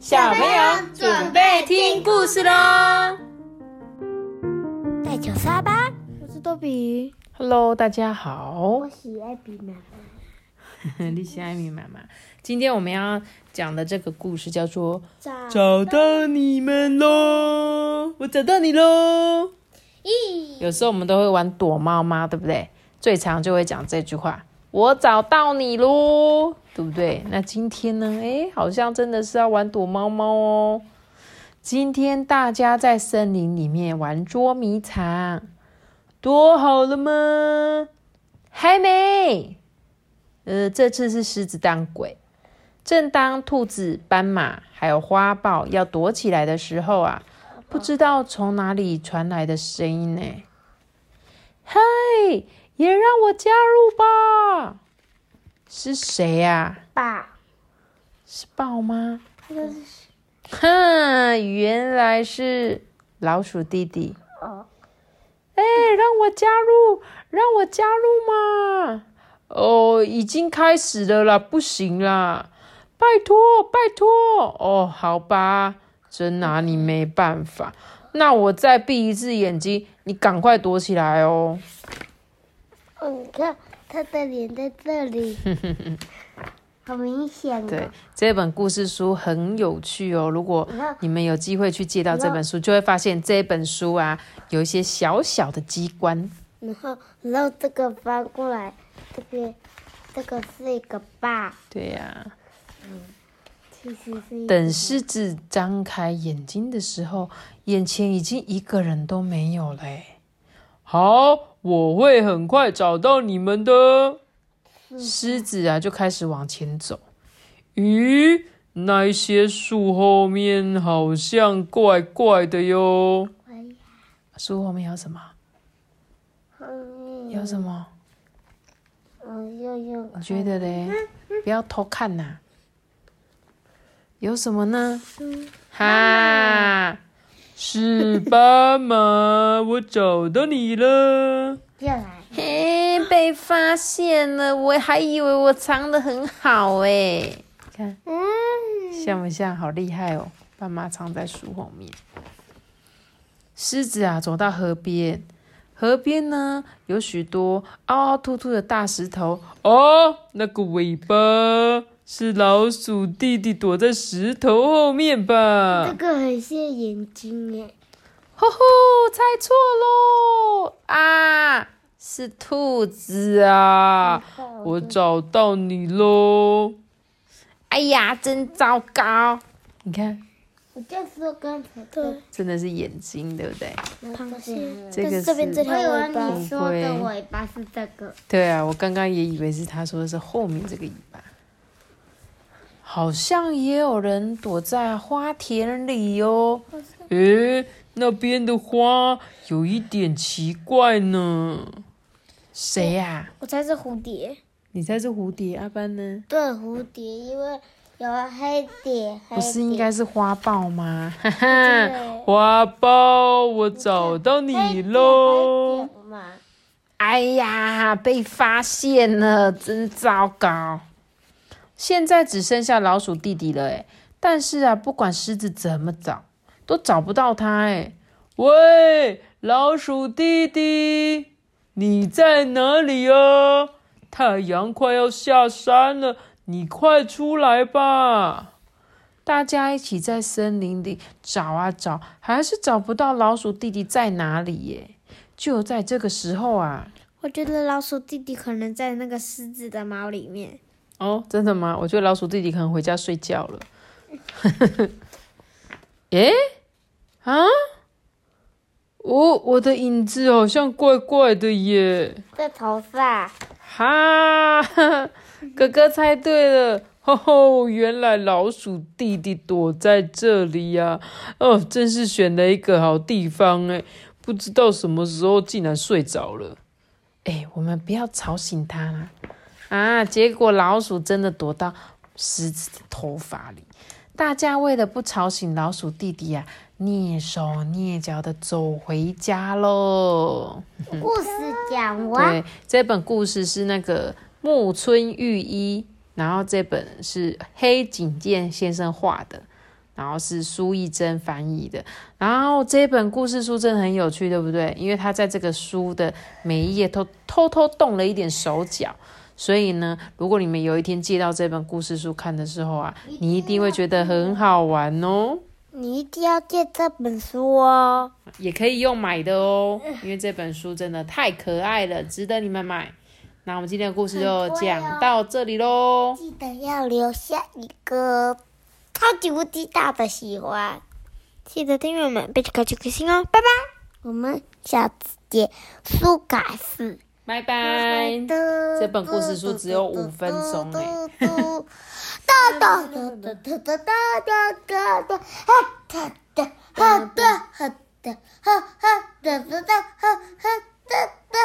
小朋友准备听故事喽！带球沙吧，我是多比。Hello，大家好我，喜爱比妈妈。你是艾米妈妈。今天我们要讲的这个故事叫做找《找到你们喽》，我找到你喽。咦，有时候我们都会玩躲猫猫，对不对？最常就会讲这句话：“我找到你喽，对不对？”那今天呢？诶，好像真的是要玩躲猫猫哦。今天大家在森林里面玩捉迷藏，躲好了吗？还没。呃，这次是狮子当鬼。正当兔子、斑马还有花豹要躲起来的时候啊，不知道从哪里传来的声音呢？嗨，也让我加入吧！是谁呀、爸，是豹吗？这个是哼，原来是老鼠弟弟。哦，哎，让我加入，让我加入嘛！哦，已经开始了啦，不行啦，拜托，拜托！哦，好吧，真拿你没办法。那我再闭一次眼睛，你赶快躲起来哦。哦，你看他的脸在这里，好明显对哦。，这本故事书很有趣哦。如果你们有机会去借到这本书，就会发现这本书啊有一些小小的机关。然后，然后这个翻过来，这个这个是一个爸，对呀、其实是等狮子张开眼睛的时候，眼前已经一个人都没有嘞。好，我会很快找到你们的。狮子啊，就开始往前走。咦，那些树后面好像怪怪的哟。树后面有什么？后面有什么？我又用你觉得嘞？不要偷看呐、有什么呢？哈，是斑马，我找到你了。又来，嘿，被发现了！我还以为我藏的很好哎。看嗯，像不像？好厉害哦！斑马藏在树后面。狮子啊，走到河边，河边呢有许多凹凹凸凸的大石头。哦，那个尾巴是老鼠弟弟躲在石头后面吧？这个很像眼睛耶，吼吼，猜错喽！啊，是兔子啊！我找到你喽！哎呀，真糟糕！你看，我就说刚才的真的是眼睛，对不对？螃蟹，这个这边这是条尾巴，你说的尾巴是这个，对啊，我刚刚也以为是他说的是后面这个尾巴。好像也有人躲在花田里哦。诶，那边的花有一点奇怪呢。谁呀、我猜是蝴蝶。你猜是蝴蝶？阿班呢？对，蝴蝶，因为有黑蝶，黑不是应蝶该是花豹吗？哈哈，花豹，我找到你黑喽！嘛？哎呀，被发现了，真糟糕！现在只剩下老鼠弟弟了，哎，但是啊，不管狮子怎么找，都找不到他，哎。喂，老鼠弟弟，你在哪里啊？太阳快要下山了，你快出来吧！大家一起在森林里找啊找，还是找不到老鼠弟弟在哪里耶。就在这个时候啊，我觉得老鼠弟弟可能在那个狮子的毛里面。哦，真的吗？我觉得老鼠弟弟可能回家睡觉了。诶，啊，我我的影子好像怪怪的耶！在头上，哈，哥哥猜对了，吼吼，原来老鼠弟弟躲在这里呀、哦，真是选了一个好地方哎，不知道什么时候竟然睡着了。哎，我们不要吵醒他啦！啊，结果老鼠真的躲到狮子的头发里。大家为了不吵醒老鼠弟弟啊，蹑手蹑脚的走回家喽。故事讲完，对，这本故事是那个木村裕一，然后这本是黑井健先生画的，然后是苏艺珍翻译的。然后这本故事书真的很有趣，对不对？因为他在这个书的每一页都偷偷动了一点手脚，所以呢，如果你们有一天借到这本故事书看的时候啊，你一定会觉得很好玩哦。你一定要借这本书哦，也可以用买的哦，因为这本书真的太可爱了，值得你们买。那我们今天的故事就讲到这里喽。记得要留下一个超级无敌大的喜欢，记得订阅我们，别去开启开心哦，拜拜。我们下次见，苏改四。拜拜。这本故事书只有五分钟哎。哒哒哒哒哒哒哒哒哒哒，哈哒哒哈哒哈哒哈哈哒哒哒哈哈哒哒。